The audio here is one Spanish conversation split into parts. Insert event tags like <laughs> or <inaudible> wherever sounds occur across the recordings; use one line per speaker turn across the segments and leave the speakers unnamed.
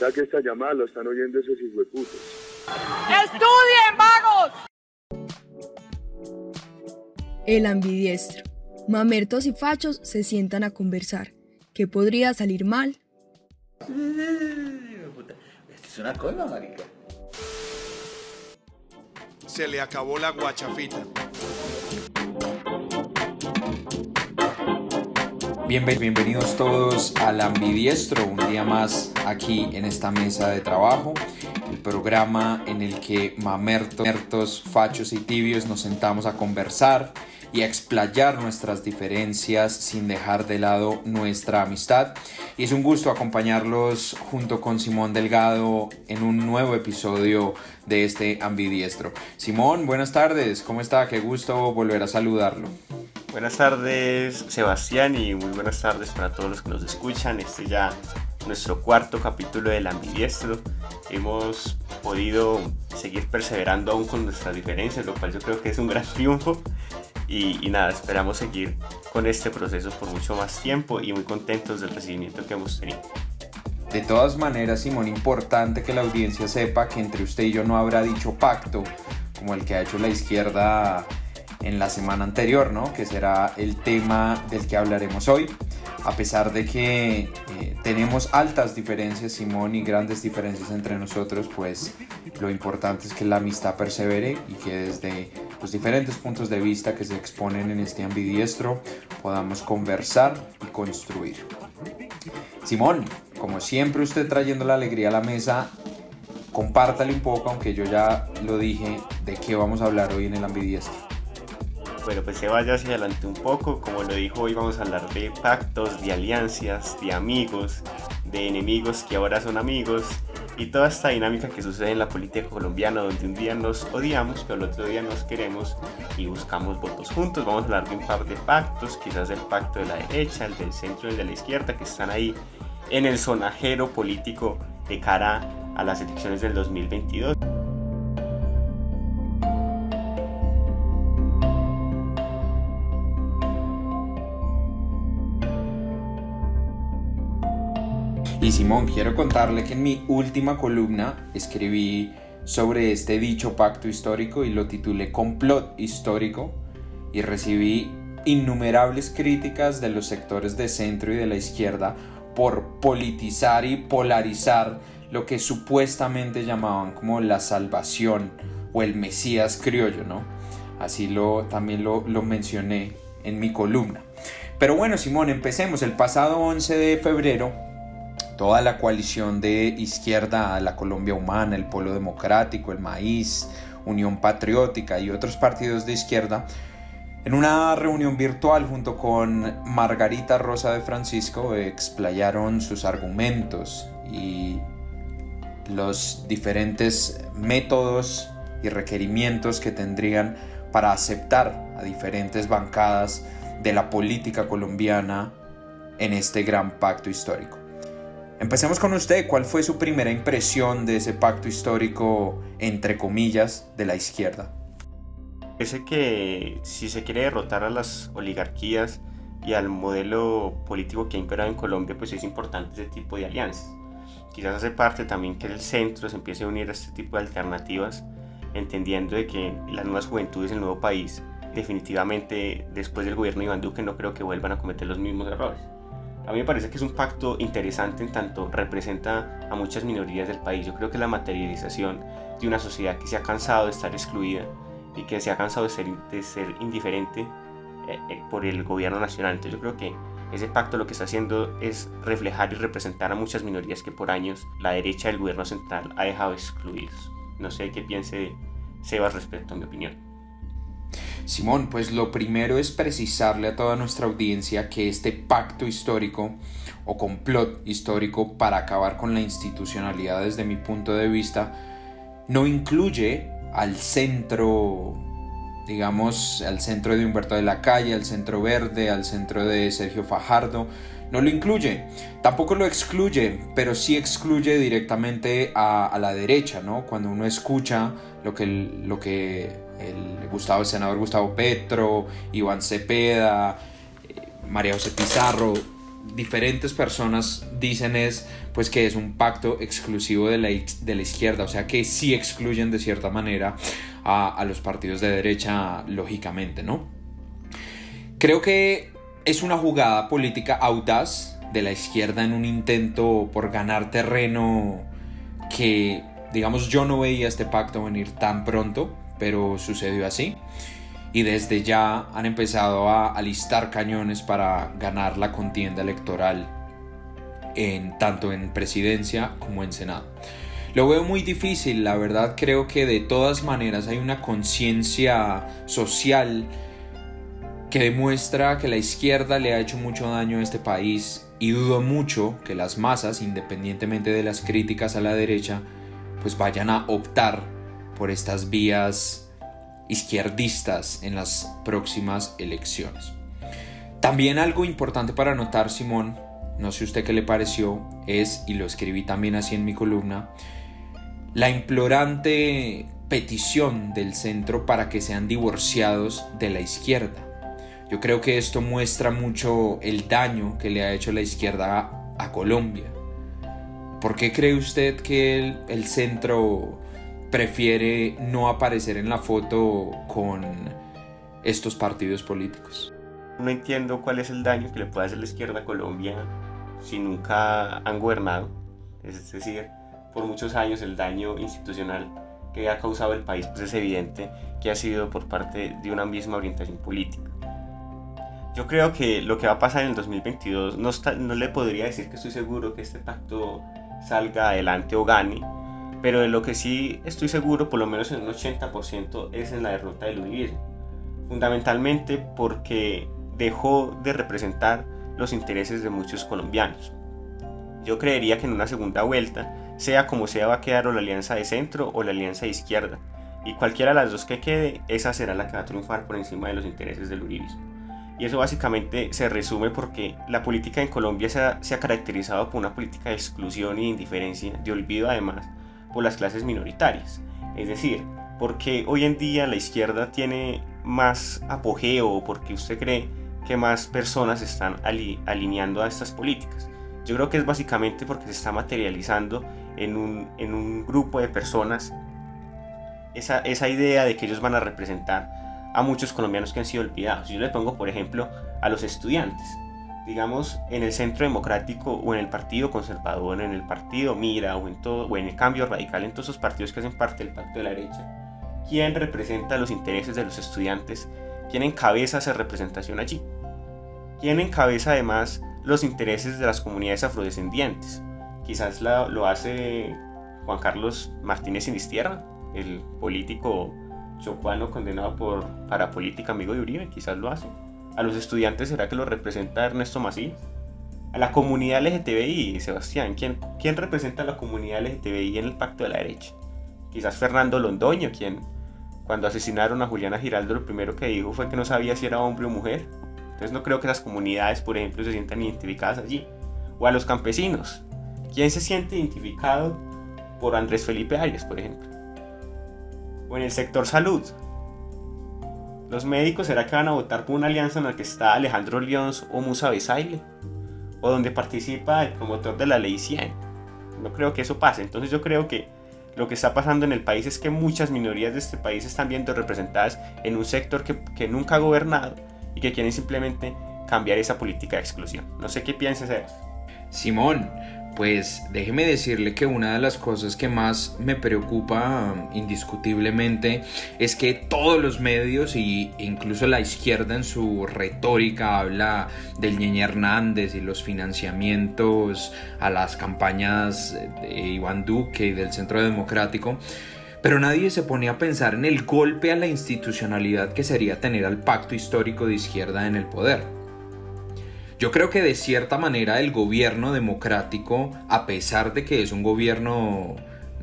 Ya que esta llamada lo están oyendo esos hijueputos.
¡Estudien, vagos!
El ambidiestro. Mamertos y fachos se sientan a conversar. ¿Qué podría salir mal?
Esto es una cosa, marica.
Se le acabó la guachafita.
Bienvenidos todos al Ambidiestro, un día más aquí en esta mesa de trabajo, el programa en el que mamertos, fachos y tibios nos sentamos a conversar y a explayar nuestras diferencias sin dejar de lado nuestra amistad. Y es un gusto acompañarlos junto con Simón Delgado en un nuevo episodio de este Ambidiestro. Simón, buenas tardes, ¿cómo está? Qué gusto volver a saludarlo.
Buenas tardes Sebastián y muy buenas tardes para todos los que nos escuchan. Este ya nuestro cuarto capítulo del ambidiestro. Hemos podido seguir perseverando aún con nuestras diferencias, lo cual yo creo que es un gran <laughs> triunfo. Y, y, nada, esperamos seguir con este proceso por mucho más tiempo y muy contentos del recibimiento que hemos tenido.
De todas maneras, Simón, importante que la audiencia sepa que entre usted y yo no habrá dicho pacto como el que ha hecho la izquierda en la semana anterior, ¿no? que será el tema del que hablaremos hoy. A pesar de que eh, tenemos altas diferencias, Simón, y grandes diferencias entre nosotros, pues lo importante es que la amistad persevere y que desde los diferentes puntos de vista que se exponen en este ambidiestro podamos conversar y construir. Simón, como siempre usted trayendo la alegría a la mesa, compártale un poco, aunque yo ya lo dije, de qué vamos a hablar hoy en el ambidiestro.
Bueno, pues se vaya hacia adelante un poco. Como lo dijo, hoy vamos a hablar de pactos, de alianzas, de amigos, de enemigos que ahora son amigos y toda esta dinámica que sucede en la política colombiana donde un día nos odiamos, pero el otro día nos queremos y buscamos votos juntos. Vamos a hablar de un par de pactos, quizás el pacto de la derecha, el del centro y el de la izquierda, que están ahí en el sonajero político de cara a las elecciones del 2022.
Y Simón, quiero contarle que en mi última columna escribí sobre este dicho pacto histórico y lo titulé Complot histórico y recibí innumerables críticas de los sectores de centro y de la izquierda por politizar y polarizar lo que supuestamente llamaban como la salvación o el Mesías criollo, ¿no? Así lo, también lo, lo mencioné en mi columna. Pero bueno, Simón, empecemos. El pasado 11 de febrero toda la coalición de izquierda, la Colombia Humana, el Polo Democrático, el Maíz, Unión Patriótica y otros partidos de izquierda, en una reunión virtual junto con Margarita Rosa de Francisco explayaron sus argumentos y los diferentes métodos y requerimientos que tendrían para aceptar a diferentes bancadas de la política colombiana en este gran pacto histórico. Empecemos con usted. ¿Cuál fue su primera impresión de ese pacto histórico, entre comillas, de la izquierda?
Parece que si se quiere derrotar a las oligarquías y al modelo político que ha imperado en Colombia, pues es importante ese tipo de alianzas. Quizás hace parte también que el centro se empiece a unir a este tipo de alternativas, entendiendo de que las nuevas juventudes del nuevo país, definitivamente después del gobierno de Iván Duque, no creo que vuelvan a cometer los mismos errores. A mí me parece que es un pacto interesante en tanto representa a muchas minorías del país. Yo creo que la materialización de una sociedad que se ha cansado de estar excluida y que se ha cansado de ser, de ser indiferente eh, eh, por el gobierno nacional. Entonces yo creo que ese pacto lo que está haciendo es reflejar y representar a muchas minorías que por años la derecha del gobierno central ha dejado excluidos. No sé qué piense Sebas respecto a mi opinión.
Simón, pues lo primero es precisarle a toda nuestra audiencia que este pacto histórico o complot histórico para acabar con la institucionalidad desde mi punto de vista no incluye al centro, digamos, al centro de Humberto de la Calle, al centro verde, al centro de Sergio Fajardo, no lo incluye. Tampoco lo excluye, pero sí excluye directamente a, la derecha, ¿no? Cuando uno escucha lo que, lo que el, Gustavo, el senador Gustavo Petro, Iván Cepeda, eh, María José Pizarro diferentes personas dicen es pues que es un pacto exclusivo de la, de la izquierda, o sea que sí excluyen de cierta manera a, a los partidos de derecha, lógicamente, ¿no? Creo que es una jugada política audaz de la izquierda en un intento por ganar terreno que, digamos, yo no veía este pacto venir tan pronto, pero sucedió así y desde ya han empezado a alistar cañones para ganar la contienda electoral en, tanto en presidencia como en senado. Lo veo muy difícil, la verdad creo que de todas maneras hay una conciencia social que demuestra que la izquierda le ha hecho mucho daño a este país y dudo mucho que las masas, independientemente de las críticas a la derecha, pues vayan a optar por estas vías izquierdistas en las próximas elecciones. También algo importante para notar, Simón, no sé usted qué le pareció, es, y lo escribí también así en mi columna, la implorante petición del centro para que sean divorciados de la izquierda. Yo creo que esto muestra mucho el daño que le ha hecho la izquierda a, Colombia. ¿Por qué cree usted que el, el centro prefiere no aparecer en la foto con estos partidos políticos.
No entiendo cuál es el daño que le puede hacer la izquierda a Colombia si nunca han gobernado. Es decir, por muchos años el daño institucional que ha causado el país pues es evidente que ha sido por parte de una misma orientación política. Yo creo que lo que va a pasar en el 2022 no, no le podría decir que estoy seguro que este pacto salga adelante o gane, pero de lo que sí estoy seguro, por lo menos en un 80%, es en la derrota del uribismo. Fundamentalmente porque dejó de representar los intereses de muchos colombianos. Yo creería que en una segunda vuelta, sea como sea, va a quedar o la alianza de centro o la alianza de izquierda. Y cualquiera de las dos que quede, esa será la que va a triunfar por encima de los intereses del uribismo. Y eso básicamente se resume porque la política en Colombia se ha, se ha caracterizado por una política de exclusión y de indiferencia, de olvido además, por las clases minoritarias. Es decir, porque hoy en día la izquierda tiene más apogeo porque usted cree que más personas están alineando a estas políticas. Yo creo que es básicamente porque se está materializando en un, grupo de personas esa, esa, idea de que ellos van a representar a muchos colombianos que han sido olvidados. Yo le pongo, por ejemplo, a los estudiantes digamos, en el centro democrático o en el partido conservador, en el partido Mira o en, todo, o en el cambio radical, en todos esos partidos que hacen parte del pacto de la derecha, ¿quién representa los intereses de los estudiantes? ¿Quién encabeza esa representación allí? ¿Quién encabeza además los intereses de las comunidades afrodescendientes? Quizás lo hace Juan Carlos Martínez Sinistierra, el político chocuano condenado por parapolítica amigo de Uribe, quizás lo hace ¿A los estudiantes será que lo representa Ernesto Macías? A la comunidad LGTBI, Sebastián, ¿quién, ¿quién representa a la comunidad LGTBI en el pacto de la derecha? Quizás Fernando Londoño, quien cuando asesinaron a Juliana Giraldo lo primero que dijo fue que no sabía si era hombre o mujer. Entonces no creo que las comunidades, por ejemplo, se sientan identificadas allí. O a los campesinos. ¿Quién se siente identificado por Andrés Felipe Arias, por ejemplo? O en el sector salud. ¿Los médicos será que van a votar por una alianza en la que está Alejandro Lyons o Musa Besaile? ¿O donde participa el promotor de la ley 100? No creo que eso pase. Entonces yo creo que lo que está pasando en el país es que muchas minorías de este país están viendo representadas en un sector que, nunca ha gobernado y que quieren simplemente cambiar esa política de exclusión. No sé qué piensas, eso.
Simón, pues déjeme decirle que una de las cosas que más me preocupa indiscutiblemente es que todos los medios e incluso la izquierda en su retórica habla del Ñeñe Hernández y los financiamientos a las campañas de Iván Duque y del Centro Democrático. Pero nadie se pone a pensar en el golpe a la institucionalidad que sería tener al pacto histórico de izquierda en el poder. Yo creo que de cierta manera el gobierno democrático, a pesar de que es un gobierno,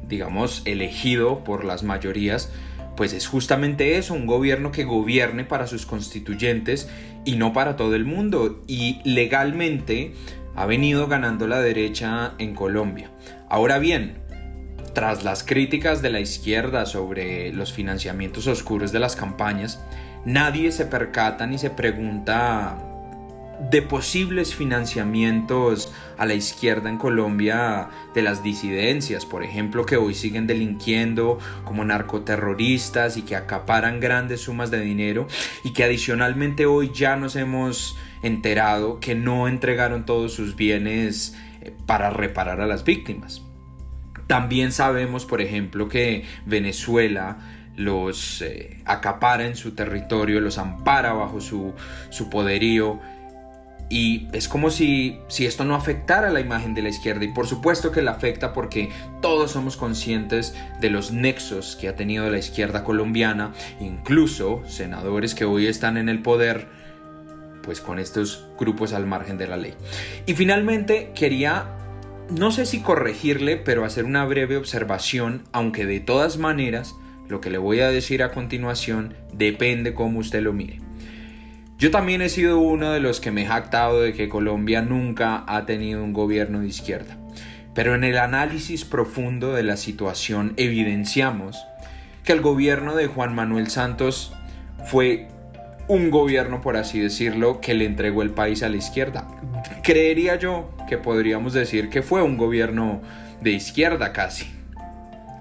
digamos, elegido por las mayorías, pues es justamente eso, un gobierno que gobierne para sus constituyentes y no para todo el mundo. Y legalmente ha venido ganando la derecha en Colombia. Ahora bien, tras las críticas de la izquierda sobre los financiamientos oscuros de las campañas, nadie se percata ni se pregunta de posibles financiamientos a la izquierda en Colombia de las disidencias, por ejemplo, que hoy siguen delinquiendo como narcoterroristas y que acaparan grandes sumas de dinero y que adicionalmente hoy ya nos hemos enterado que no entregaron todos sus bienes eh, para reparar a las víctimas. También sabemos, por ejemplo, que Venezuela los eh, acapara en su territorio, los ampara bajo su, su poderío y es como si, si esto no afectara la imagen de la izquierda. Y por supuesto que la afecta porque todos somos conscientes de los nexos que ha tenido la izquierda colombiana, incluso senadores que hoy están en el poder, pues con estos grupos al margen de la ley. Y finalmente quería, no sé si corregirle, pero hacer una breve observación, aunque de todas maneras, lo que le voy a decir a continuación depende cómo usted lo mire. Yo también he sido uno de los que me he jactado de que Colombia nunca ha tenido un gobierno de izquierda. Pero en el análisis profundo de la situación evidenciamos que el gobierno de Juan Manuel Santos fue un gobierno, por así decirlo, que le entregó el país a la izquierda. Creería yo que podríamos decir que fue un gobierno de izquierda casi.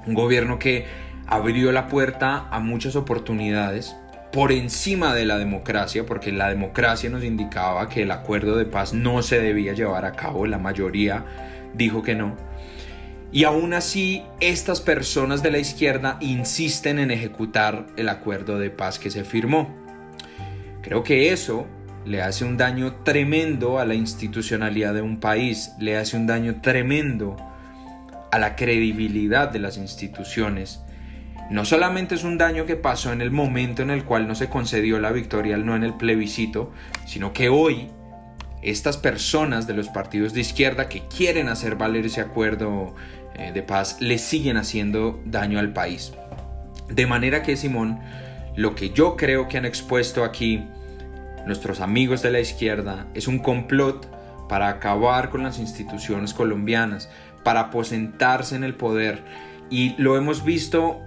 Un gobierno que abrió la puerta a muchas oportunidades, por encima de la democracia, porque la democracia nos indicaba que el acuerdo de paz no se debía llevar a cabo, la mayoría dijo que no. Y aún así, estas personas de la izquierda insisten en ejecutar el acuerdo de paz que se firmó. Creo que eso le hace un daño tremendo a la institucionalidad de un país, le hace un daño tremendo a la credibilidad de las instituciones no solamente es un daño que pasó en el momento en el cual no se concedió la victoria no en el plebiscito, sino que hoy estas personas de los partidos de izquierda que quieren hacer valer ese acuerdo eh, de paz le siguen haciendo daño al país. De manera que, Simón, lo que yo creo que han expuesto aquí nuestros amigos de la izquierda es un complot para acabar con las instituciones colombianas, para aposentarse en el poder. Y lo hemos visto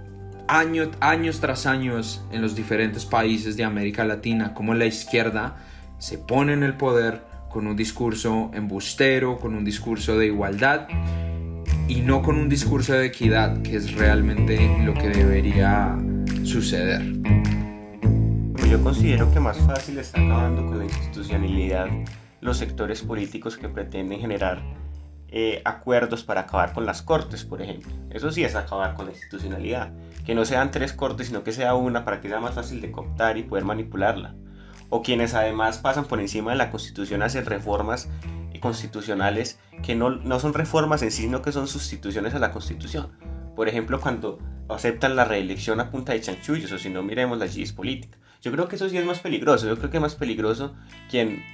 años tras años en los diferentes países de América Latina, como la izquierda se pone en el poder con un discurso embustero, con un discurso de igualdad y no con un discurso de equidad, que es realmente lo que debería suceder.
Yo considero que más fácil está acabando con la institucionalidad los sectores políticos que pretenden generar eh, acuerdos para acabar con las cortes, por ejemplo. Eso sí es acabar con la institucionalidad. Que no sean tres cortes, sino que sea una para que sea más fácil de cooptar y poder manipularla. O quienes además pasan por encima de la constitución a hacer reformas constitucionales que no, no son reformas en sí, sino que son sustituciones a la constitución. Por ejemplo, cuando aceptan la reelección a punta de chanchullos, o si no, miremos la GIS política. Yo creo que eso sí es más peligroso. Yo creo que es más peligroso quien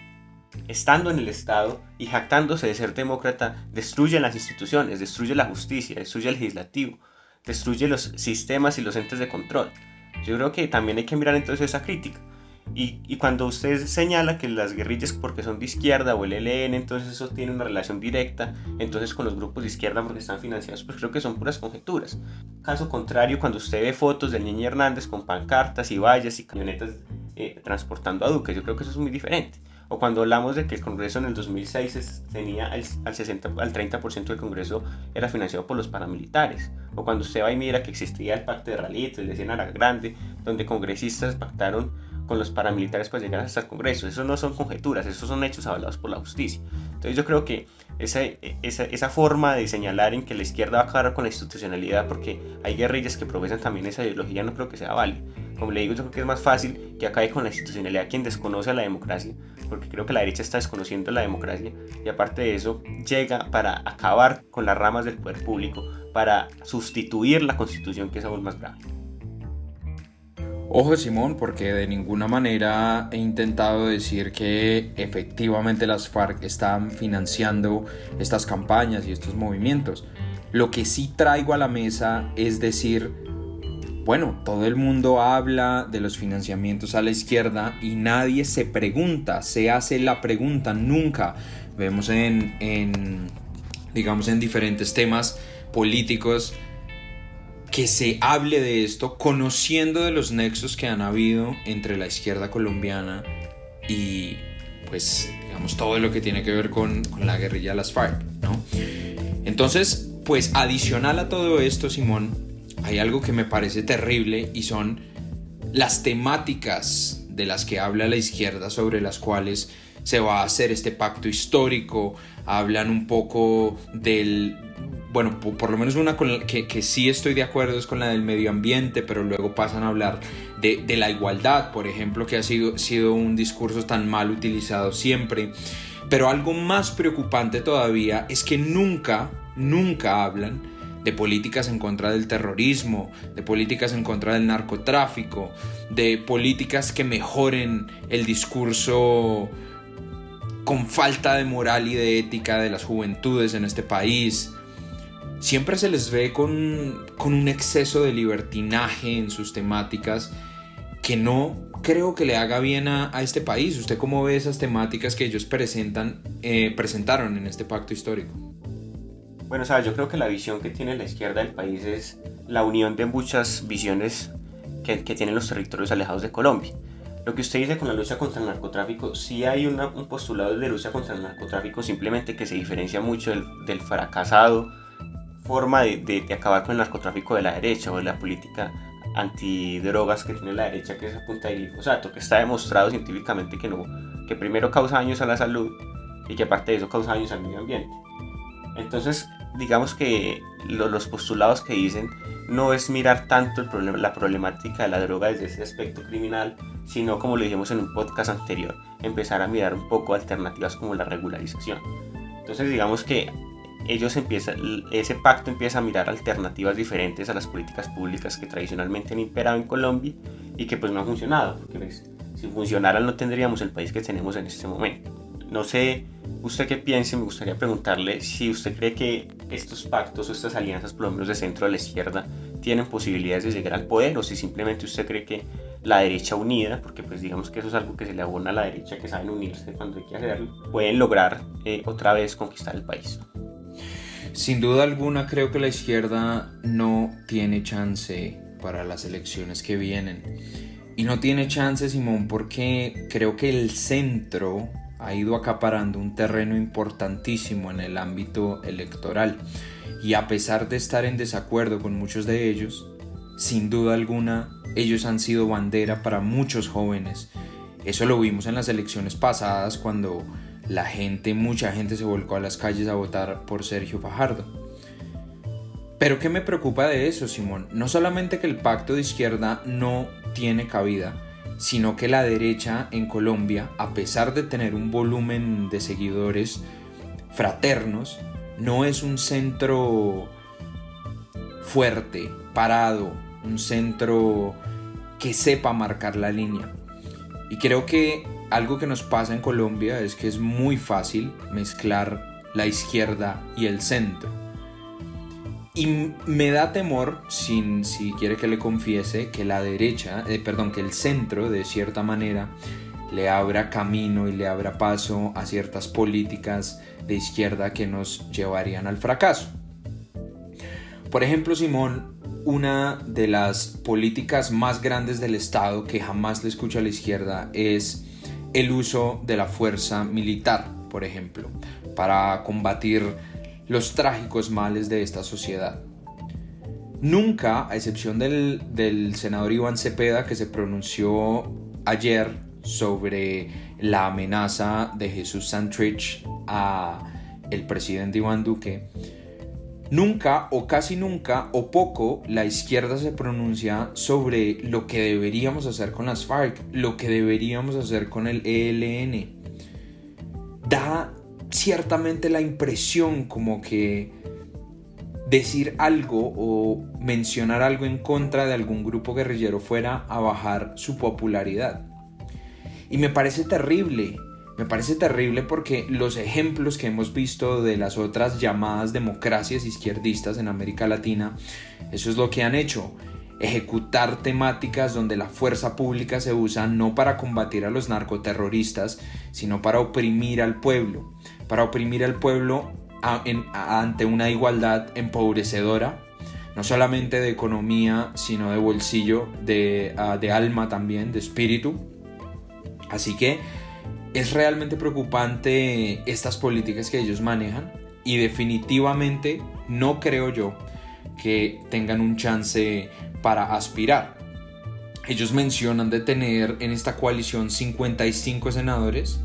estando en el Estado y jactándose de ser demócrata, destruye las instituciones, destruye la justicia, destruye el legislativo, destruye los sistemas y los entes de control. Yo creo que también hay que mirar entonces esa crítica. Y, cuando usted señala que las guerrillas porque son de izquierda o el ELN, entonces eso tiene una relación directa entonces con los grupos de izquierda porque están financiados, pues creo que son puras conjeturas. Caso contrario, cuando usted ve fotos del Niño Hernández con pancartas y vallas y camionetas eh, transportando a Duque, yo creo que eso es muy diferente o cuando hablamos de que el Congreso en el 2006 tenía al, 60, al 30% del Congreso era financiado por los paramilitares, o cuando usted va y mira que existía el pacto de Ralito, el de Grande, donde congresistas pactaron con los paramilitares para llegar hasta el Congreso. Eso no son conjeturas, esos son hechos avalados por la justicia. Entonces yo creo que esa, esa, esa, forma de señalar en que la izquierda va a acabar con la institucionalidad porque hay guerrillas que profesan también esa ideología no creo que sea válida. Como le digo, yo creo que es más fácil que acabe con la institucionalidad quien desconoce a la democracia, porque creo que la derecha está desconociendo la democracia y aparte de eso llega para acabar con las ramas del poder público, para sustituir la constitución que es aún más grave.
Ojo Simón, porque de ninguna manera he intentado decir que efectivamente las FARC están financiando estas campañas y estos movimientos. Lo que sí traigo a la mesa es decir bueno, todo el mundo habla de los financiamientos a la izquierda y nadie se pregunta, se hace la pregunta, nunca. Vemos en, digamos, en diferentes temas políticos que se hable de esto conociendo de los nexos que han habido entre la izquierda colombiana y pues, digamos, todo lo que tiene que ver con, con la guerrilla de las FARC, ¿no? Entonces, pues adicional a todo esto, Simón, hay algo que me parece terrible y son las temáticas de las que habla la izquierda sobre las cuales se va a hacer este pacto histórico, hablan un poco del, bueno, por, lo menos una con que, que, sí estoy de acuerdo es con la del medio ambiente, pero luego pasan a hablar de, de la igualdad, por ejemplo, que ha sido, sido un discurso tan mal utilizado siempre. Pero algo más preocupante todavía es que nunca, nunca hablan de políticas en contra del terrorismo, de políticas en contra del narcotráfico, de políticas que mejoren el discurso con falta de moral y de ética de las juventudes en este país. Siempre se les ve con, con un exceso de libertinaje en sus temáticas que no creo que le haga bien a, a, este país. ¿Usted cómo ve esas temáticas que ellos presentan, eh, presentaron en este pacto histórico?
Bueno, sabes, yo creo que la visión que tiene la izquierda del país es la unión de muchas visiones que, que tienen los territorios alejados de Colombia. Lo que usted dice con la lucha contra el narcotráfico, sí hay una, un postulado de lucha contra el narcotráfico, simplemente que se diferencia mucho del, del fracasado forma de, de, de, acabar con el narcotráfico de la derecha o de la política antidrogas que tiene la derecha, que es a punta de glifosato, que está demostrado científicamente que no, que primero causa daños a la salud y que aparte de eso causa daños al medio ambiente. Entonces, digamos que lo, los postulados que dicen no es mirar tanto el la problemática de la droga desde ese aspecto criminal, sino como lo dijimos en un podcast anterior, empezar a mirar un poco alternativas como la regularización. Entonces, digamos que ellos empiezan, ese pacto empieza a mirar alternativas diferentes a las políticas públicas que tradicionalmente han imperado en Colombia y que pues no han funcionado, porque pues, si funcionaran no tendríamos el país que tenemos en este momento. No sé, usted qué piense, me gustaría preguntarle si usted cree que estos pactos o estas alianzas, por lo menos de centro a la izquierda, tienen posibilidades de llegar al poder o si simplemente usted cree que la derecha unida, porque pues digamos que eso es algo que se le abona a la derecha, que saben unirse cuando hay que hacerlo, pueden lograr eh, otra vez conquistar el país.
Sin duda alguna creo que la izquierda no tiene chance para las elecciones que vienen. Y no tiene chance, Simón, porque creo que el centro ha ido acaparando un terreno importantísimo en el ámbito electoral. Y a pesar de estar en desacuerdo con muchos de ellos, sin duda alguna, ellos han sido bandera para muchos jóvenes. Eso lo vimos en las elecciones pasadas cuando la gente, mucha gente se volcó a las calles a votar por Sergio Fajardo. Pero ¿qué me preocupa de eso, Simón? No solamente que el pacto de izquierda no tiene cabida, sino que la derecha en Colombia, a pesar de tener un volumen de seguidores fraternos, no es un centro fuerte, parado, un centro que sepa marcar la línea. Y creo que algo que nos pasa en Colombia es que es muy fácil mezclar la izquierda y el centro. Y me da temor, sin, si quiere que le confiese, que la derecha, eh, perdón, que el centro de cierta manera le abra camino y le abra paso a ciertas políticas de izquierda que nos llevarían al fracaso. Por ejemplo, Simón, una de las políticas más grandes del Estado que jamás le escucha a la izquierda es el uso de la fuerza militar, por ejemplo, para combatir los trágicos males de esta sociedad. Nunca, a excepción del, senador Iván Cepeda, que se pronunció ayer sobre la amenaza de Jesús Santrich a el presidente Iván Duque, Nunca o casi nunca o poco la izquierda se pronuncia sobre lo que deberíamos hacer con las FARC, lo que deberíamos hacer con el ELN. Da ciertamente la impresión como que decir algo o mencionar algo en contra de algún grupo guerrillero fuera a bajar su popularidad. Y me parece terrible, me parece terrible porque los ejemplos que hemos visto de las otras llamadas democracias izquierdistas en América Latina, eso es lo que han hecho. Ejecutar temáticas donde la fuerza pública se usa no para combatir a los narcoterroristas, sino para oprimir al pueblo. Para oprimir al pueblo ante una igualdad empobrecedora, no solamente de economía, sino de bolsillo, de, ah, de alma también, de espíritu. Así que es realmente preocupante estas políticas que ellos manejan y definitivamente no creo yo que tengan un chance para aspirar. Ellos mencionan de tener en esta coalición 55 senadores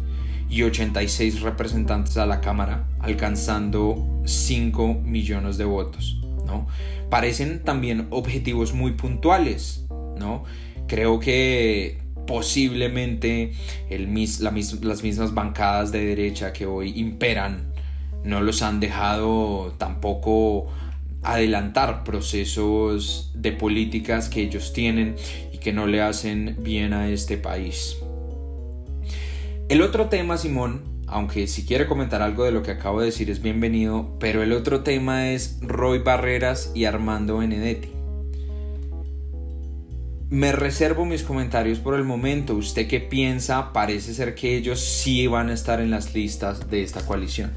y 86 representantes a la Cámara, alcanzando 5 millones de votos. ¿no? Parecen también objetivos muy puntuales. ¿no? Creo que posiblemente las mismas bancadas de derecha que hoy imperan no los han dejado tampoco adelantar procesos de políticas que ellos tienen y que no le hacen bien a este país. El otro tema, Simón, aunque si quiere comentar algo de lo que acabo de decir es bienvenido, pero el otro tema es Roy Barreras y Armando Benedetti. Me reservo mis comentarios por el momento. ¿Usted qué piensa? Parece ser que ellos sí van a estar en las listas de esta coalición.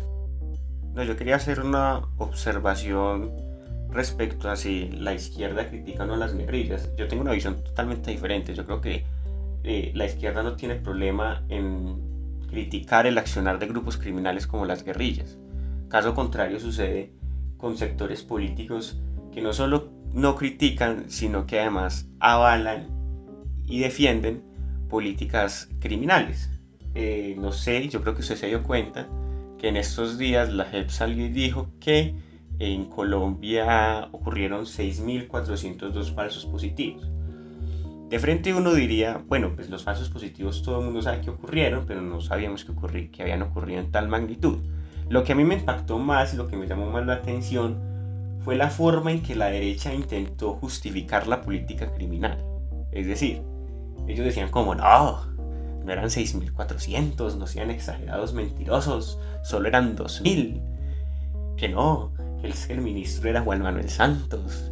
No, yo quería hacer una observación respecto a si la izquierda critica o no las guerrillas. Yo tengo una visión totalmente diferente. Yo creo que eh, la izquierda no tiene problema en criticar el accionar de grupos criminales como las guerrillas. Caso contrario sucede con sectores políticos que no solo no critican, sino que además avalan y defienden políticas criminales. Eh, no sé, yo creo que usted se dio cuenta que en estos días la JEP salió y dijo que en Colombia ocurrieron 6.402 falsos positivos. De frente uno diría, bueno, pues los falsos positivos todo el mundo sabe que ocurrieron, pero no sabíamos que, que habían ocurrido en tal magnitud. Lo que a mí me impactó más y lo que me llamó más la atención fue la forma en que la derecha intentó justificar la política criminal. Es decir, ellos decían como, no, no eran 6.400, no sean exagerados mentirosos, solo eran 2.000. Que no, que el, el ministro era Juan Manuel Santos.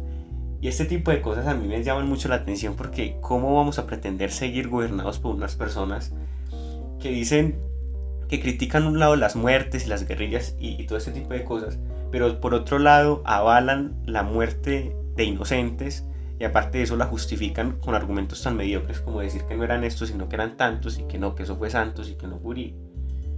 Y este tipo de cosas a mí me llaman mucho la atención porque ¿cómo vamos a pretender seguir gobernados por unas personas que dicen que critican un lado las muertes y las guerrillas y, todo este tipo de cosas, pero por otro lado avalan la muerte de inocentes y aparte de eso la justifican con argumentos tan mediocres como decir que no eran estos sino que eran tantos y que no, que eso fue Santos y que no Curí.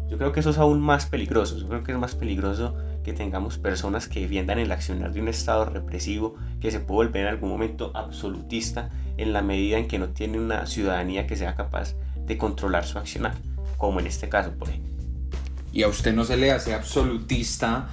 Yo creo que eso es aún más peligroso, yo creo que es más peligroso que tengamos personas que defiendan el accionar de un Estado represivo que se puede volver en algún momento absolutista en la medida en que no tiene una ciudadanía que sea capaz de controlar su accionar, como en este caso, por ejemplo.
Y a usted no se le hace absolutista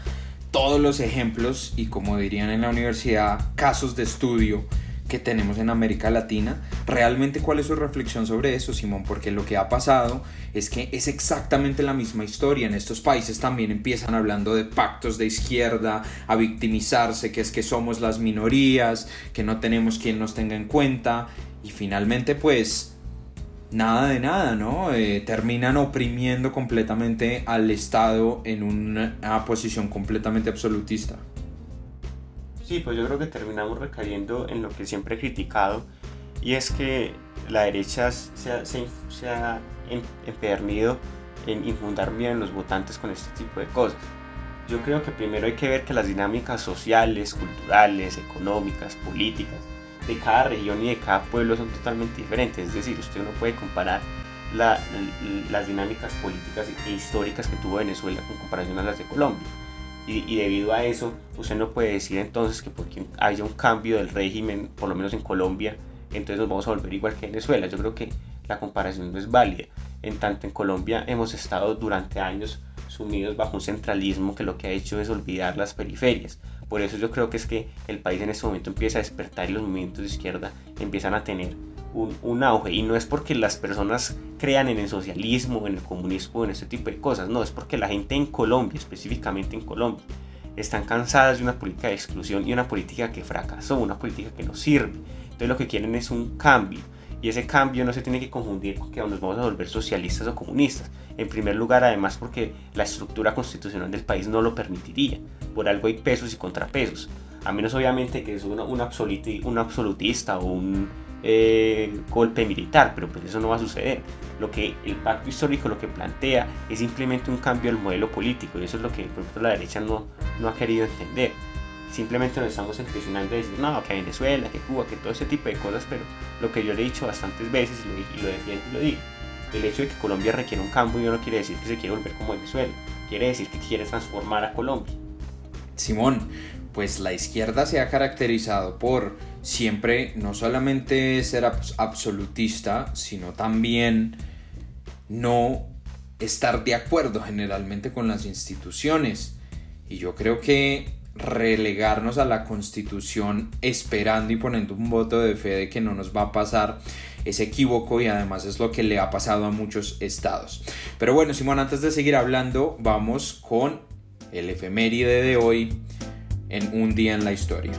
todos los ejemplos y como dirían en la universidad, casos de estudio que tenemos en América Latina. Realmente cuál es su reflexión sobre eso, Simón, porque lo que ha pasado es que es exactamente la misma historia. En estos países también empiezan hablando de pactos de izquierda, a victimizarse, que es que somos las minorías, que no tenemos quien nos tenga en cuenta y finalmente pues nada de nada, ¿no? Eh, terminan oprimiendo completamente al Estado en una posición completamente absolutista.
Sí, pues yo creo que terminamos recayendo en lo que siempre he criticado y es que la derecha se ha, se, ha em, empedernido en infundar miedo en los votantes con este tipo de cosas. Yo creo que primero hay que ver que las dinámicas sociales, culturales, económicas, políticas de cada región y de cada pueblo son totalmente diferentes. Es decir, usted no puede comparar las dinámicas políticas e históricas que tuvo Venezuela con comparación a las de Colombia. Y, y, debido a eso, usted no puede decir entonces que porque haya un cambio del régimen, por lo menos en Colombia, entonces nos vamos a volver igual que en Venezuela. Yo creo que la comparación no es válida. En tanto en Colombia hemos estado durante años sumidos bajo un centralismo que lo que ha hecho es olvidar las periferias. Por eso yo creo que es que el país en este momento empieza a despertar y los movimientos de izquierda empiezan a tener un, auge. Y no es porque las personas crean en el socialismo, en el comunismo, en este tipo de cosas. No, es porque la gente en Colombia, específicamente en Colombia, están cansadas de una política de exclusión y una política que fracasó, una política que no sirve. Entonces lo que quieren es un cambio. Y ese cambio no se tiene que confundir con que nos vamos a volver socialistas o comunistas. En primer lugar, además, porque la estructura constitucional del país no lo permitiría. Por algo hay pesos y contrapesos. A menos obviamente que es un absolutista o un eh, golpe militar, pero pues eso no va a suceder. Lo que el pacto histórico lo que plantea es simplemente un cambio del modelo político y eso es lo que por ejemplo, la derecha no, no ha querido entender. Simplemente nos estamos empecinando a decir, no, que Venezuela, que Cuba, que todo ese tipo de cosas, pero lo que yo le he dicho bastantes veces y lo, y lo defiendo y lo digo, el hecho de que Colombia requiere un cambio no quiere decir que se quiere volver como Venezuela, quiere decir que quiere transformar a Colombia.
Simón, pues la izquierda se ha caracterizado por siempre no solamente ser absolutista, sino también no estar de acuerdo generalmente con las instituciones. Y yo creo que relegarnos a la constitución esperando y poniendo un voto de fe de que no nos va a pasar es equívoco y además es lo que le ha pasado a muchos estados. Pero bueno, Simón, antes de seguir hablando, vamos con el efeméride de hoy en un día en la historia.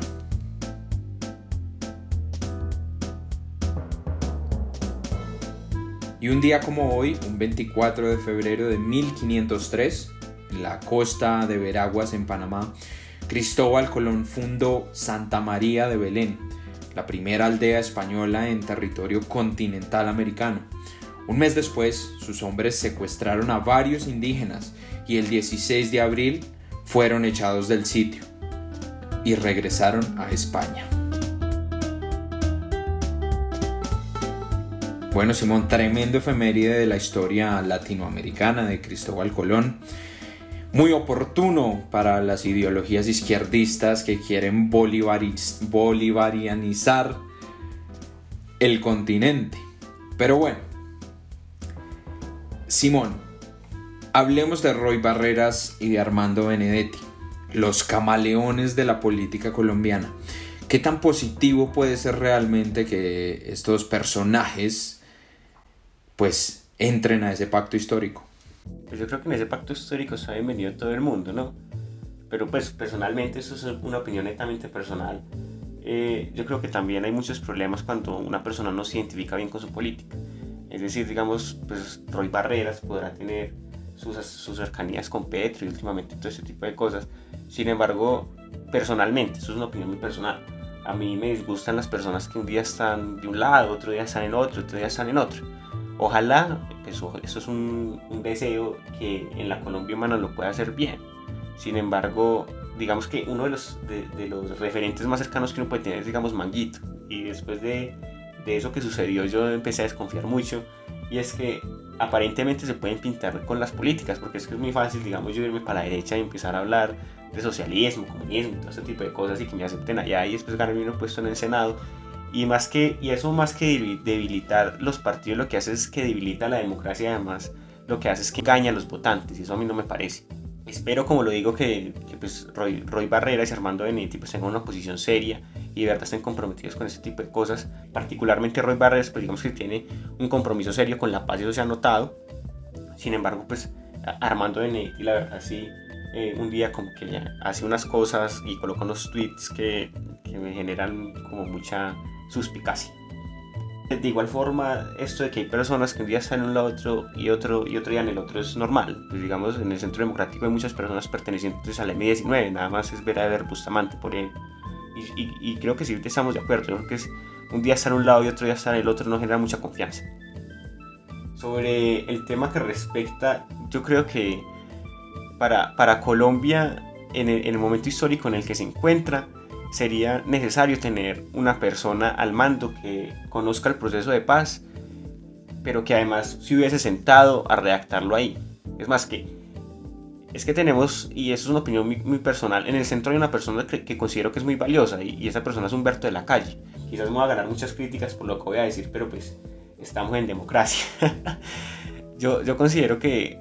Y un día como hoy, un 24 de febrero de 1503, en la costa de Veraguas, en Panamá, Cristóbal Colón fundó Santa María de Belén, la primera aldea española en territorio continental americano. Un mes después, sus hombres secuestraron a varios indígenas y el 16 de abril fueron echados del sitio y regresaron a España. Bueno, Simón, tremendo efeméride de la historia latinoamericana de Cristóbal Colón. Muy oportuno para las ideologías izquierdistas que quieren bolivarianizar el continente. Pero bueno, Simón, hablemos de Roy Barreras y de Armando Benedetti, los camaleones de la política colombiana. ¿Qué tan positivo puede ser realmente que estos personajes pues entren a ese pacto histórico.
Pues yo creo que en ese pacto histórico está bienvenido todo el mundo, ¿no? Pero pues personalmente, eso es una opinión netamente personal. Eh, yo creo que también hay muchos problemas cuando una persona no se identifica bien con su política. Es decir, digamos, pues Roy Barreras podrá tener sus, sus cercanías con Petro y últimamente todo ese tipo de cosas. Sin embargo, personalmente, eso es una opinión muy personal. A mí me disgustan las personas que un día están de un lado, otro día están en otro, otro día están en otro Ojalá, pues, eso es un, deseo que en la Colombia humana lo pueda hacer bien. Sin embargo, digamos que uno de los, de, los referentes más cercanos que uno puede tener es, digamos, Manguito. Y después de, de eso que sucedió, yo empecé a desconfiar mucho. Y es que aparentemente se pueden pintar con las políticas, porque es que es muy fácil, digamos, yo irme para la derecha y empezar a hablar de socialismo, comunismo, todo ese tipo de cosas y que me acepten allá y después ganarme un puesto en el Senado y, más que, y eso más que debilitar los partidos, lo que hace es que debilita la democracia además lo que hace es que engaña a los votantes y eso a mí no me parece. Espero, como lo digo, que, pues Roy, Roy, Barreras y Armando Benetti pues tengan una posición seria y de verdad estén comprometidos con ese tipo de cosas. Particularmente Roy Barreras, pues digamos que tiene un compromiso serio con la paz y eso se ha notado. Sin embargo, pues Armando Benetti, la verdad sí, eh, un día como que hace unas cosas y coloca unos tweets que, que me generan como mucha suspicacia. De igual forma, esto de que hay personas que un día están en un lado otro y otro y otro día en el otro es normal. Pues digamos, en el centro democrático hay muchas personas pertenecientes al M19, nada más es ver a ver Bustamante por él. Y, creo que sí estamos de acuerdo, creo que es un día estar en un lado y otro día estar en el otro no genera mucha confianza. Sobre el tema que respecta, yo creo que para, para Colombia, en el momento histórico en el que se encuentra, sería necesario tener una persona al mando que conozca el proceso de paz, pero que además se hubiese sentado a redactarlo ahí. Es más que, es que tenemos, y eso es una opinión muy, personal, en el centro hay una persona que, considero que es muy valiosa, y, esa persona es Humberto de la Calle. Quizás me voy a ganar muchas críticas por lo que voy a decir, pero pues estamos en democracia. <laughs> yo, yo considero que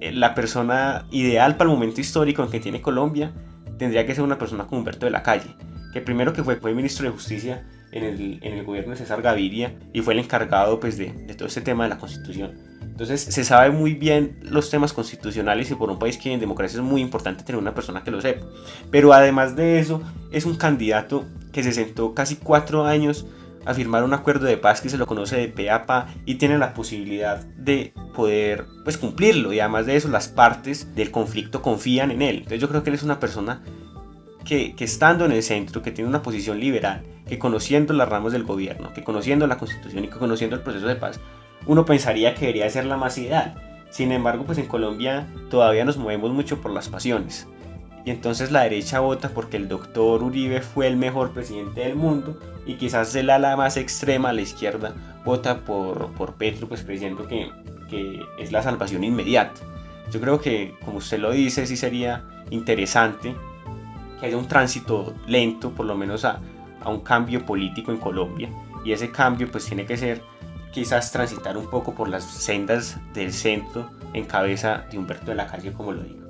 eh, la persona ideal para el momento histórico en que tiene Colombia tendría que ser una persona como Humberto de la Calle que primero que fue, fue ministro de Justicia en el, en el, gobierno de César Gaviria y fue el encargado pues, de, todo este tema de la constitución. Entonces se sabe muy bien los temas constitucionales y por un país que en democracia es muy importante tener una persona que lo sepa. Pero además de eso, es un candidato que se sentó casi cuatro años a firmar un acuerdo de paz que se lo conoce de PAPA y tiene la posibilidad de poder pues cumplirlo y además de eso las partes del conflicto confían en él. Entonces yo creo que él es una persona que, estando en el centro, que tiene una posición liberal, que conociendo las ramas del gobierno, que conociendo la constitución y que conociendo el proceso de paz, uno pensaría que debería ser la más ideal. Sin embargo, pues en Colombia todavía nos movemos mucho por las pasiones. Y entonces la derecha vota porque el doctor Uribe fue el mejor presidente del mundo y quizás el ala más extrema, la izquierda, vota por, por Petro, pues creyendo que, que es la salvación inmediata. Yo creo que, como usted lo dice, sí sería interesante que haya un tránsito lento, por lo menos a, a un cambio político en Colombia. Y ese cambio pues tiene que ser quizás transitar un poco por las sendas del centro en cabeza de Humberto de la Calle, como lo digo.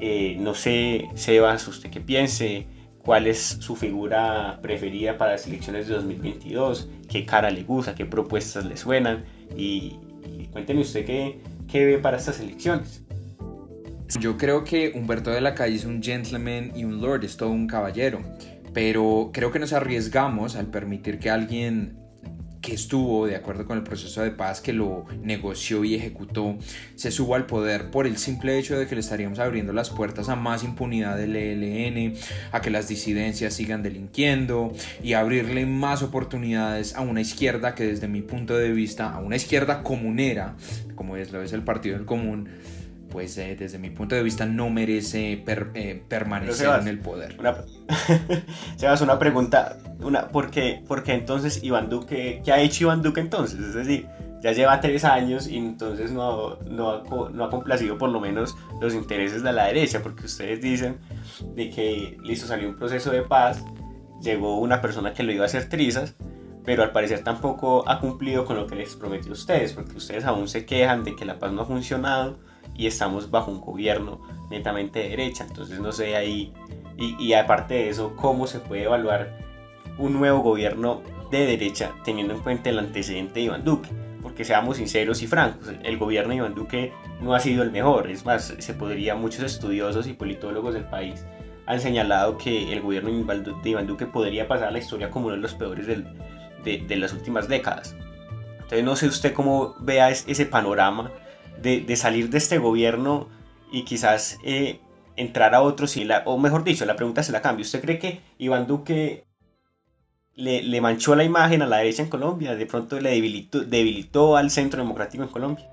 Eh, no sé, Sebas, usted qué piense, cuál es su figura preferida para las elecciones de 2022, qué cara le gusta, qué propuestas le suenan y, y cuénteme usted qué, qué ve para estas elecciones.
Yo creo que Humberto de la Calle es un gentleman y un lord, es todo un caballero, pero creo que nos arriesgamos al permitir que alguien que estuvo de acuerdo con el proceso de paz, que lo negoció y ejecutó, se suba al poder por el simple hecho de que le estaríamos abriendo las puertas a más impunidad del ELN, a que las disidencias sigan delinquiendo y abrirle más oportunidades a una izquierda que desde mi punto de vista, a una izquierda comunera, como es lo es el Partido del Común, pues eh, desde mi punto de vista no merece per, eh, permanecer Sebas, en el poder.
Una, <laughs> Sebas, una pregunta, una, ¿por, qué, ¿por qué entonces Iván Duque, qué ha hecho Iván Duque entonces? Es decir, ya lleva tres años y entonces no, no, ha, no ha complacido por lo menos los intereses de la derecha, porque ustedes dicen de que, listo, salió un proceso de paz, llegó una persona que lo iba a hacer trizas, pero al parecer tampoco ha cumplido con lo que les prometió a ustedes, porque ustedes aún se quejan de que la paz no ha funcionado y estamos bajo un gobierno netamente de derecha. Entonces no sé ahí, y, y, aparte de eso, cómo se puede evaluar un nuevo gobierno de derecha teniendo en cuenta el antecedente de Iván Duque. Porque seamos sinceros y francos, el gobierno de Iván Duque no ha sido el mejor. Es más, se podría, muchos estudiosos y politólogos del país han señalado que el gobierno de Iván Duque podría pasar a la historia como uno de los peores del, de, de las últimas décadas. Entonces no sé usted cómo vea ese panorama de, de, salir de este gobierno y quizás eh, entrar a otro similar, o mejor dicho, la pregunta se la cambio. ¿Usted cree que Iván Duque le, le manchó la imagen a la derecha en Colombia? ¿De pronto le debilitó, debilitó al centro democrático en Colombia?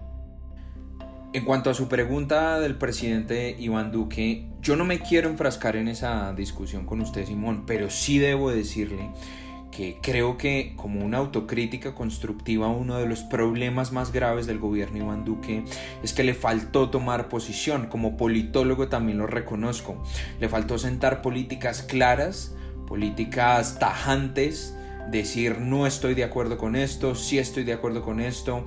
En cuanto a su pregunta del presidente Iván Duque, yo no me quiero enfrascar en esa discusión con usted, Simón, pero sí debo decirle que creo que como una autocrítica constructiva uno de los problemas más graves del gobierno Iván Duque es que le faltó tomar posición, como politólogo también lo reconozco, le faltó sentar políticas claras, políticas tajantes, decir no estoy de acuerdo con esto, sí estoy de acuerdo con esto,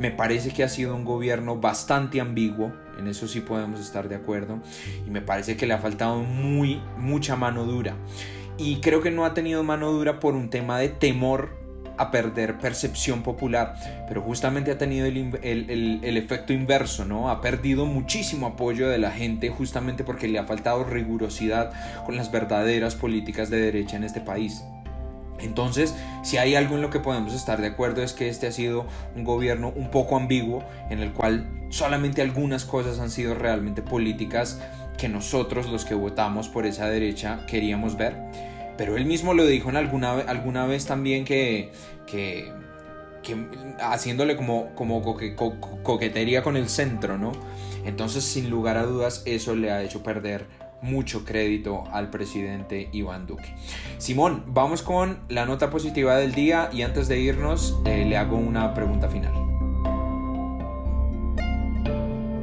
me parece que ha sido un gobierno bastante ambiguo, en eso sí podemos estar de acuerdo, y me parece que le ha faltado muy, mucha mano dura y creo que no ha tenido mano dura por un tema de temor a perder percepción popular, pero justamente ha tenido el, el, el, efecto inverso, ¿no? Ha perdido muchísimo apoyo de la gente justamente porque le ha faltado rigurosidad con las verdaderas políticas de derecha en este país. Entonces, si hay algo en lo que podemos estar de acuerdo es que este ha sido un gobierno un poco ambiguo, en el cual solamente algunas cosas han sido realmente políticas que nosotros los que votamos por esa derecha queríamos ver. Pero él mismo lo dijo en alguna, alguna vez también que, que, que haciéndole como, como coque, co, coquetería con el centro, ¿no? Entonces, sin lugar a dudas, eso le ha hecho perder mucho crédito al presidente Iván Duque. Simón, vamos con la nota positiva del día y antes de irnos eh, le hago una pregunta final.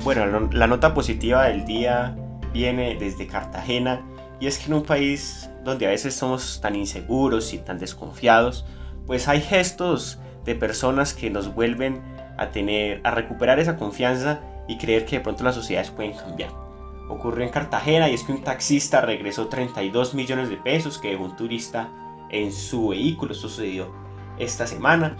Bueno, la nota positiva del día viene desde Cartagena y es que en un país donde a veces somos tan inseguros y tan desconfiados, pues hay gestos de personas que nos vuelven a tener, a recuperar esa confianza y creer que de pronto las sociedades pueden cambiar. Ocurrió en Cartagena y es que un taxista regresó 32 millones de pesos que dejó un turista en su vehículo. Esto sucedió esta semana.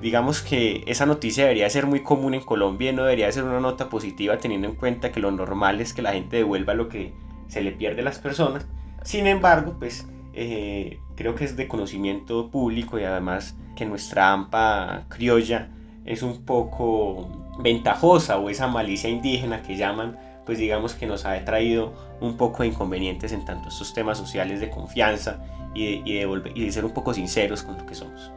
Digamos que esa noticia debería ser muy común en Colombia y no debería ser una nota positiva teniendo en cuenta que lo normal es que la gente devuelva lo que se le pierde a las personas. Sin embargo, pues eh, creo que es de conocimiento público y además que nuestra AMPA criolla es un poco ventajosa o esa malicia indígena que llaman pues digamos que nos ha traído un poco de inconvenientes en tanto estos temas sociales de confianza y de, y de, volver, y de ser un poco sinceros con lo que somos.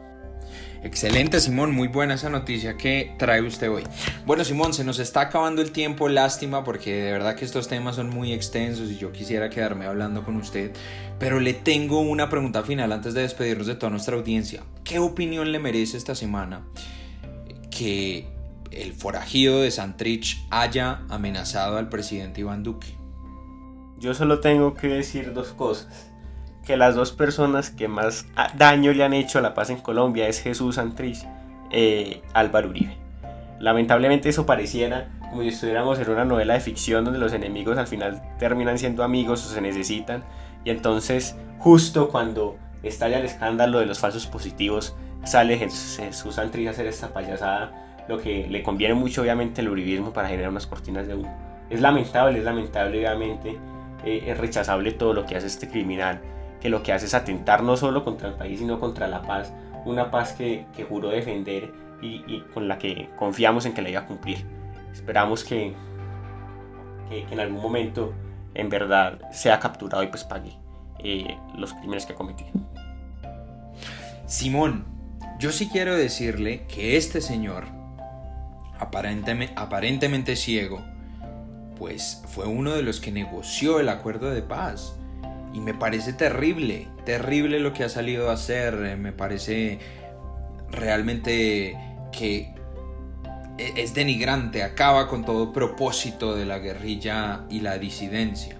Excelente Simón, muy buena esa noticia que trae usted hoy. Bueno Simón, se nos está acabando el tiempo, lástima porque de verdad que estos temas son muy extensos y yo quisiera quedarme hablando con usted, pero le tengo una pregunta final antes de despedirnos de toda nuestra audiencia. ¿Qué opinión le merece esta semana que el forajido de Santrich haya amenazado al presidente Iván Duque.
Yo solo tengo que decir dos cosas. Que las dos personas que más daño le han hecho a la paz en Colombia es Jesús Santrich e Álvaro Uribe. Lamentablemente eso pareciera como si estuviéramos en una novela de ficción donde los enemigos al final terminan siendo amigos o se necesitan. Y entonces justo cuando estalla el escándalo de los falsos positivos, sale Jesús Santrich a hacer esta payasada, lo que le conviene mucho obviamente el uribismo para generar unas cortinas de humo. Es lamentable, es lamentable obviamente, eh, es rechazable todo lo que hace este criminal, que lo que hace es atentar no solo contra el país, sino contra la paz, una paz que, que juró defender y, y, con la que confiamos en que la iba a cumplir. Esperamos que, que, en algún momento en verdad sea capturado y pues pague eh, los crímenes que ha cometido.
Simón, yo sí quiero decirle que este señor, aparentemente, aparentemente ciego, pues fue uno de los que negoció el acuerdo de paz. Y me parece terrible, terrible lo que ha salido a hacer. Me parece realmente que es denigrante, acaba con todo propósito de la guerrilla y la disidencia.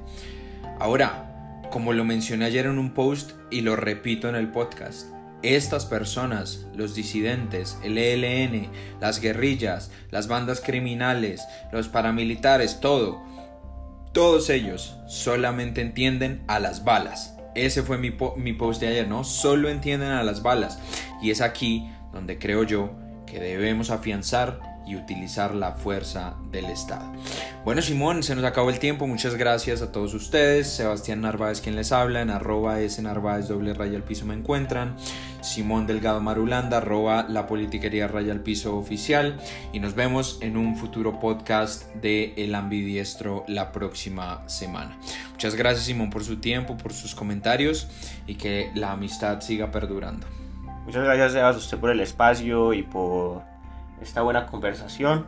Ahora, como lo mencioné ayer en un post y lo repito en el podcast, estas personas, los disidentes, el ELN, las guerrillas, las bandas criminales, los paramilitares, todo, todos ellos solamente entienden a las balas. Ese fue mi, post de ayer, ¿no? Solo entienden a las balas. Y es aquí donde creo yo que debemos afianzar y utilizar la fuerza del Estado. Bueno, Simón, se nos acabó el tiempo. Muchas gracias a todos ustedes. Sebastián Narváez quien les habla. En arroba es Narváez doble raya al piso me encuentran. Simón Delgado Marulanda, arroba la politiquería raya al piso oficial. Y nos vemos en un futuro podcast de El Ambidiestro la próxima semana. Muchas gracias, Simón, por su tiempo, por sus comentarios y que la amistad siga perdurando.
Muchas gracias, a usted por el espacio y por esta buena conversación.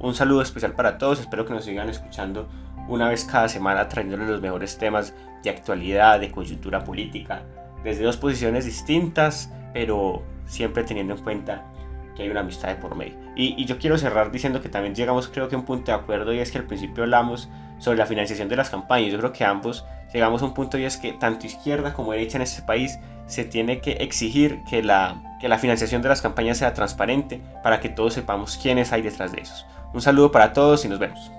Un saludo especial para todos, espero que nos sigan escuchando una vez cada semana trayéndoles los mejores temas de actualidad, de coyuntura política, desde dos posiciones distintas, pero siempre teniendo en cuenta que hay una amistad de por medio. Y, y, yo quiero cerrar diciendo que también llegamos creo que a un punto de acuerdo y es que al principio hablamos sobre la financiación de las campañas. Yo creo que ambos llegamos a un punto y es que tanto izquierda como derecha en este país se tiene que exigir que la, que la financiación de las campañas sea transparente para que todos sepamos quiénes hay detrás de esos. Un saludo para todos y nos vemos.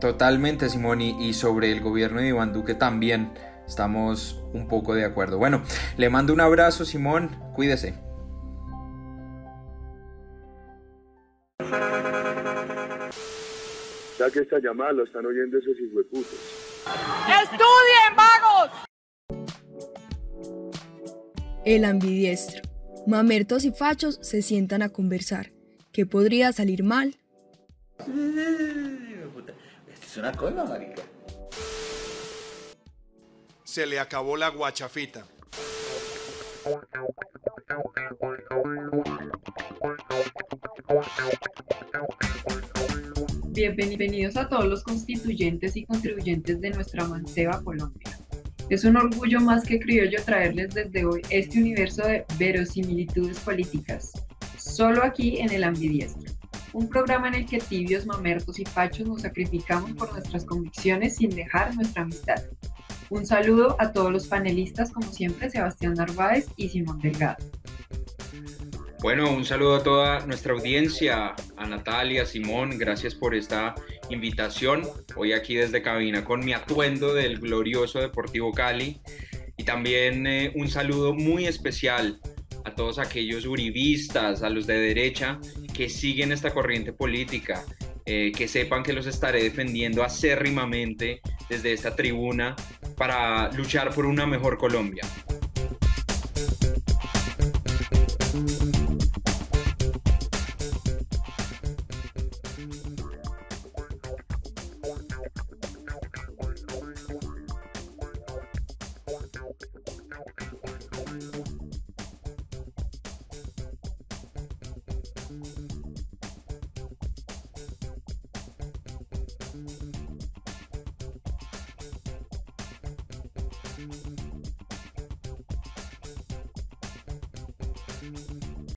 Totalmente, Simón, y sobre el gobierno de Iván Duque también estamos un poco de acuerdo. Bueno, le mando un abrazo, Simón, cuídese.
Ya que esta llamada lo están oyendo esos hijueputos.
¡Estudien, vagos!
El ambidiestro. Mamertos y fachos se sientan a conversar. ¿Qué podría salir mal?
Esto es una cosa, marica.
Se le acabó la guachafita.
Bienvenidos a todos los constituyentes y contribuyentes de nuestra Manceba Colombia. Es un orgullo más que criollo traerles desde hoy este universo de verosimilitudes políticas, solo aquí en el Ambidiestro, un programa en el que tibios, mamertos y fachos nos sacrificamos por nuestras convicciones sin dejar nuestra amistad. Un saludo a todos los panelistas, como siempre, Sebastián Narváez y Simón Delgado.
Bueno, un saludo a toda nuestra audiencia, a Natalia, Simón, gracias por esta invitación. Hoy aquí desde cabina con mi atuendo del glorioso Deportivo Cali. Y también eh, un saludo muy especial a todos aquellos uribistas, a los de derecha que siguen esta corriente política, eh, que sepan que los estaré defendiendo acérrimamente desde esta tribuna para luchar por una mejor Colombia.